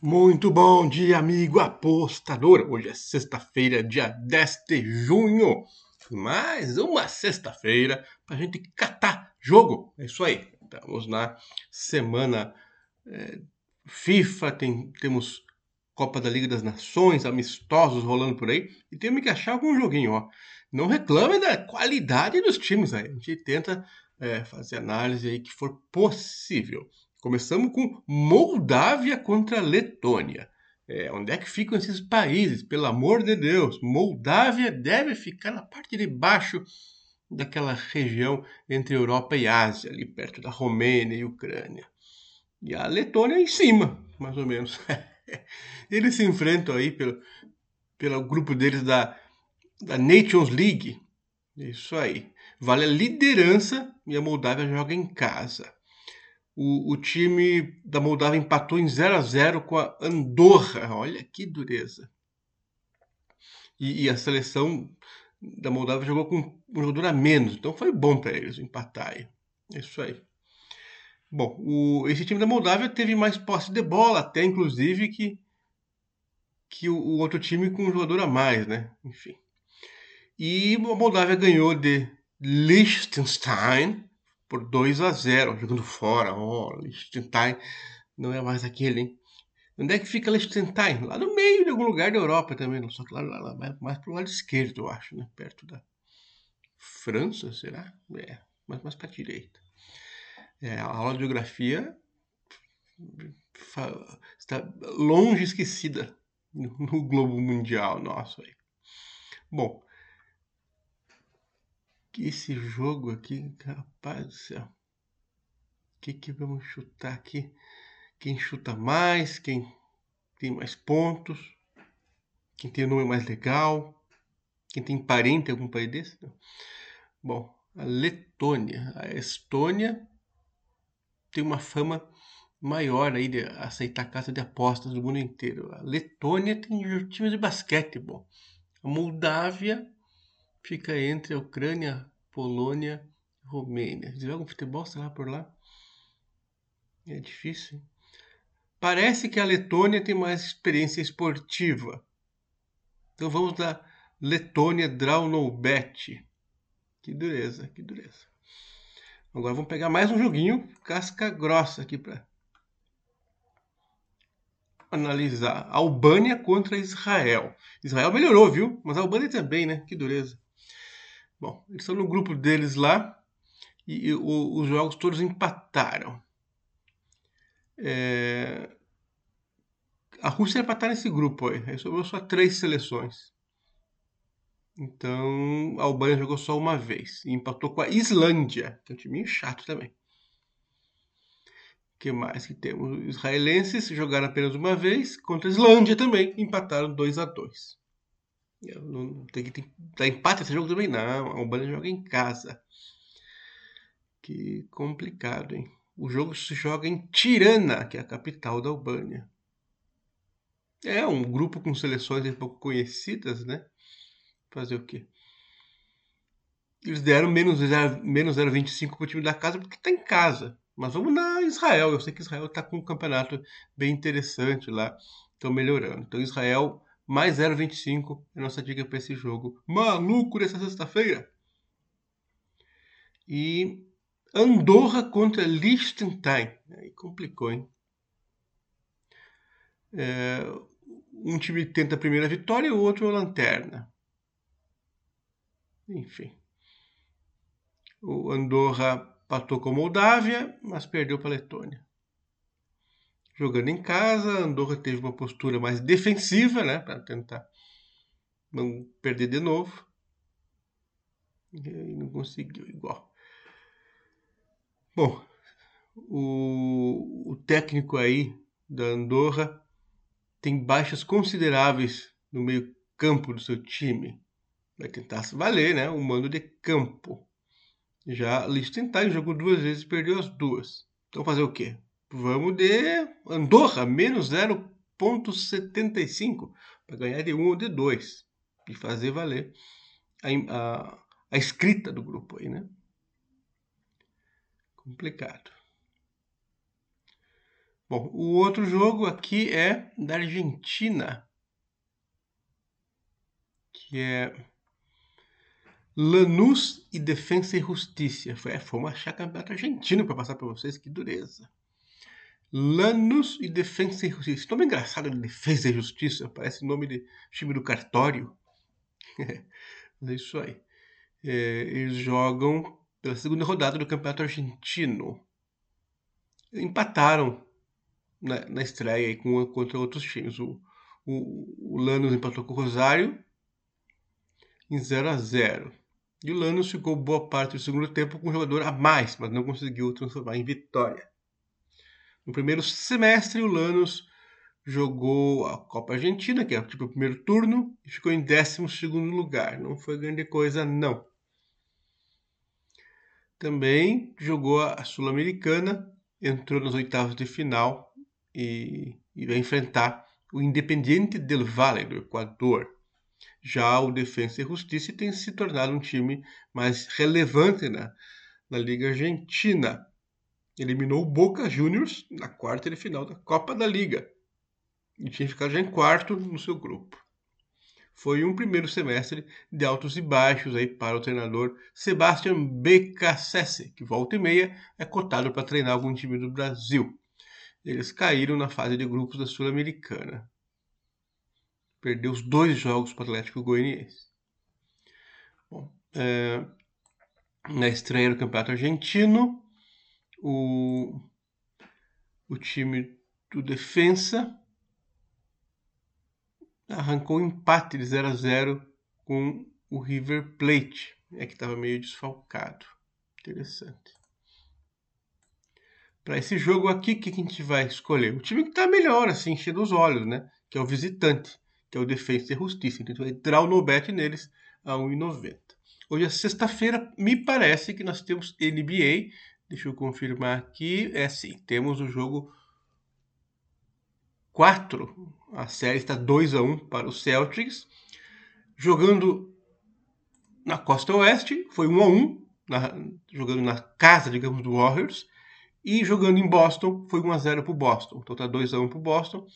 Muito bom dia, amigo apostador. Hoje é sexta-feira, dia 10 de junho. Mais uma sexta-feira para a gente catar jogo. É isso aí. Estamos na semana é, FIFA, tem, temos Copa da Liga das Nações, amistosos rolando por aí. E temos que achar algum joguinho, ó. Não reclame da qualidade dos times aí. A gente tenta é, fazer análise aí que for possível. Começamos com Moldávia contra Letônia. É, onde é que ficam esses países? Pelo amor de Deus, Moldávia deve ficar na parte de baixo daquela região entre Europa e Ásia, ali perto da Romênia e Ucrânia. E a Letônia em cima, mais ou menos. Eles se enfrentam aí pelo, pelo grupo deles da, da Nations League. Isso aí. Vale a liderança e a Moldávia joga em casa o, o time da Moldávia empatou em 0 a 0 com a Andorra. Olha que dureza. E, e a seleção da Moldávia jogou com um jogador a menos, então foi bom para eles empatar aí. É isso aí. Bom, o, esse time da Moldávia teve mais posse de bola, até inclusive que, que o, o, outro time com um jogador a mais, né? Enfim. E a Moldávia ganhou de Liechtenstein por 2 a 0 jogando fora. Ó, oh, Liechtenstein não é mais aquele, hein? Onde é que fica Liechtenstein? Lá no meio de algum lugar da Europa também, só que lá, lá, lá mais pro lado esquerdo, eu acho, né? Perto da França, será? É, mais, mais para direita. É, a aula de geografia está longe esquecida no globo mundial nosso aí. Bom, esse jogo aqui, rapaz do céu. O que, que vamos chutar aqui? Quem chuta mais? Quem tem mais pontos? Quem tem o nome mais legal? Quem tem parente algum país desse? Não. Bom, a Letônia. A Estônia tem uma fama maior aí de aceitar casa de apostas do mundo inteiro. A Letônia tem times de basquetebol. A Moldávia fica entre a Ucrânia, Polônia e Romênia. Eles jogam futebol, sei lá, por lá? É difícil. Hein? Parece que a Letônia tem mais experiência esportiva. Então vamos da Letônia Draunobet. Que dureza, que dureza. Agora vamos pegar mais um joguinho casca grossa aqui para analisar. Albânia contra Israel. Israel melhorou, viu? Mas a Albânia também, né? Que dureza. Bom, eles estão no grupo deles lá e, e o, os jogos todos empataram. É... A Rússia vai estar nesse grupo aí. Aí sobrou só três seleções. Então a Albânia jogou só uma vez e empatou com a Islândia, que é um time chato também. O que mais que temos? Os israelenses jogaram apenas uma vez contra a Islândia também, empataram 2 a 2 não tem que dar empate esse jogo também não. A Albânia joga em casa. Que complicado, hein? O jogo se joga em Tirana, que é a capital da Albânia. É um grupo com seleções um pouco conhecidas, né? Fazer o quê? Eles deram menos 0,25 menos para o time da casa porque está em casa. Mas vamos na Israel. Eu sei que Israel está com um campeonato bem interessante lá. Estão melhorando. Então Israel mais 0,25 é nossa dica para esse jogo. Maluco dessa sexta-feira. E Andorra contra Liechtenstein. Aí complicou, hein? É, um time tenta a primeira vitória e o outro a lanterna. Enfim. O Andorra patou com a Moldávia, mas perdeu para a Letônia jogando em casa. Andorra teve uma postura mais defensiva, né, para tentar não perder de novo. E não conseguiu igual. Bom, o, o técnico aí da Andorra tem baixas consideráveis no meio campo do seu time. Vai tentar se valer, né? O mando de campo. Já Liechtenstein jogou duas vezes e perdeu as duas. Então fazer o quê? Vamos de Andorra, menos 0,75 para ganhar de 1 ou de 2 e fazer valer a, a, a escrita do grupo aí, né? Complicado. Bom, o outro jogo aqui é da Argentina, que é Lanús e Defensa e Justiça. Foi, é, foi uma campeonato argentino para passar para vocês, que dureza. Lanús e Defensa e Justiça. Esse nome engraçado de Defesa e Justiça, parece nome de time do cartório. é isso aí. É, eles jogam pela segunda rodada do Campeonato Argentino. Empataram na, na estreia com, contra outros times. O, o, o empatou com o Rosário em 0 a 0 E o Lanús ficou boa parte do segundo tempo com um jogador a mais, mas não conseguiu transformar em vitória. No primeiro semestre, o Lanús jogou a Copa Argentina, que é tipo o primeiro turno, e ficou em 12 lugar. Não foi grande coisa, não. Também jogou a Sul-Americana, entrou nas oitavas de final e, e vai enfrentar o Independiente del Valle, do Equador. Já o Defensa e Justiça tem se tornado um time mais relevante na, na Liga Argentina. Eliminou o Boca Juniors na quarta de final da Copa da Liga e tinha ficado já em quarto no seu grupo. Foi um primeiro semestre de altos e baixos aí para o treinador Sebastian Beccacesse, que volta e meia é cotado para treinar algum time do Brasil. Eles caíram na fase de grupos da Sul-Americana. Perdeu os dois jogos para o Atlético Goianiense. Bom, é, na estreia do Campeonato Argentino, o, o time do Defensa arrancou um empate de 0 a 0 com o River Plate, é que estava meio desfalcado. Interessante. Para esse jogo aqui, o que a gente vai escolher? O time que está melhor, assim, enchendo os olhos, né? Que é o visitante, que é o Defensa e Justiça. Então vai entrar o no bet neles a 1,90. Hoje é sexta-feira, me parece que nós temos NBA. Deixa eu confirmar aqui. É sim, temos o jogo 4. A série está 2 a 1 para os Celtics. Jogando na costa oeste, foi 1 a 1 na, jogando na casa, digamos, do Warriors. E jogando em Boston, foi 1 a 0 para o Boston. Então está 2 a 1 para o Boston.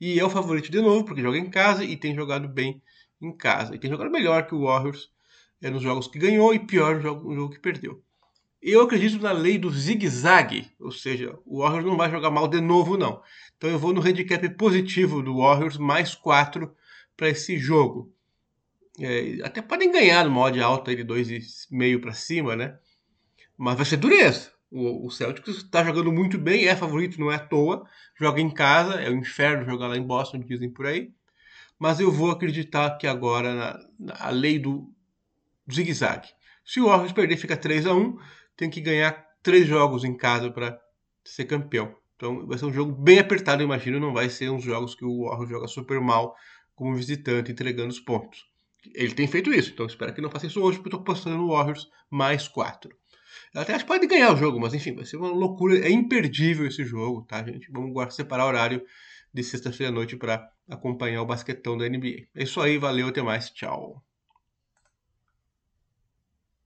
E é o favorito de novo, porque joga em casa e tem jogado bem em casa. E tem jogado melhor que o Warriors é, nos jogos que ganhou e pior no jogo, no jogo que perdeu. Eu acredito na lei do zigue-zague, ou seja, o Warriors não vai jogar mal de novo, não. Então eu vou no handicap positivo do Warriors, mais 4 para esse jogo. É, até podem ganhar no mod alta de 2,5 para cima, né? Mas vai ser dureza. O, o Celtics está jogando muito bem, é favorito, não é à toa. Joga em casa, é o um inferno jogar lá em Boston, dizem por aí. Mas eu vou acreditar que agora na, na lei do zigue-zague. Se o Warriors perder, fica 3 a 1 tem que ganhar três jogos em casa para ser campeão. Então vai ser um jogo bem apertado, imagino. Não vai ser uns jogos que o Warriors joga super mal como visitante, entregando os pontos. Ele tem feito isso, então espero que não faça isso hoje, porque eu estou postando no Warriors mais quatro. Até acho que pode ganhar o jogo, mas enfim, vai ser uma loucura. É imperdível esse jogo, tá, gente? Vamos guardar, separar horário de sexta-feira à noite para acompanhar o basquetão da NBA. É isso aí, valeu, até mais, tchau.